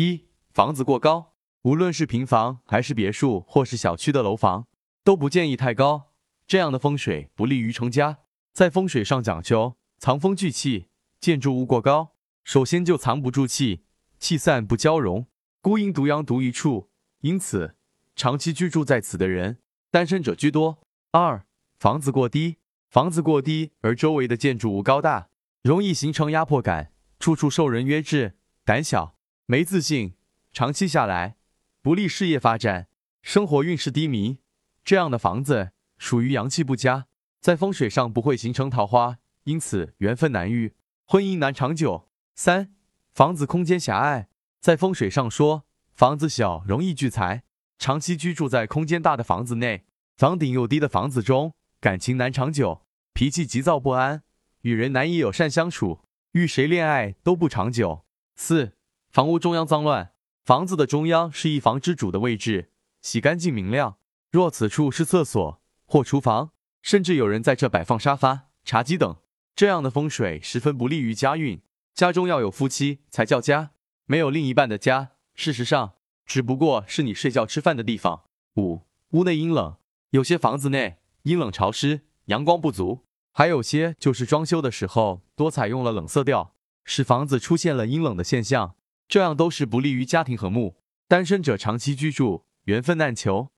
一、房子过高，无论是平房还是别墅或是小区的楼房，都不建议太高，这样的风水不利于成家。在风水上讲究藏风聚气，建筑物过高，首先就藏不住气，气散不交融，孤阴独阳独一处，因此长期居住在此的人，单身者居多。二、房子过低，房子过低而周围的建筑物高大，容易形成压迫感，处处受人约制，胆小。没自信，长期下来不利事业发展，生活运势低迷。这样的房子属于阳气不佳，在风水上不会形成桃花，因此缘分难遇，婚姻难长久。三、房子空间狭隘，在风水上说，房子小容易聚财，长期居住在空间大的房子内，房顶又低的房子中，感情难长久，脾气急躁不安，与人难以友善相处，与谁恋爱都不长久。四。房屋中央脏乱，房子的中央是一房之主的位置，洗干净明亮。若此处是厕所或厨房，甚至有人在这摆放沙发、茶几等，这样的风水十分不利于家运。家中要有夫妻才叫家，没有另一半的家，事实上只不过是你睡觉吃饭的地方。五、屋内阴冷，有些房子内阴冷潮湿，阳光不足；还有些就是装修的时候多采用了冷色调，使房子出现了阴冷的现象。这样都是不利于家庭和睦，单身者长期居住，缘分难求。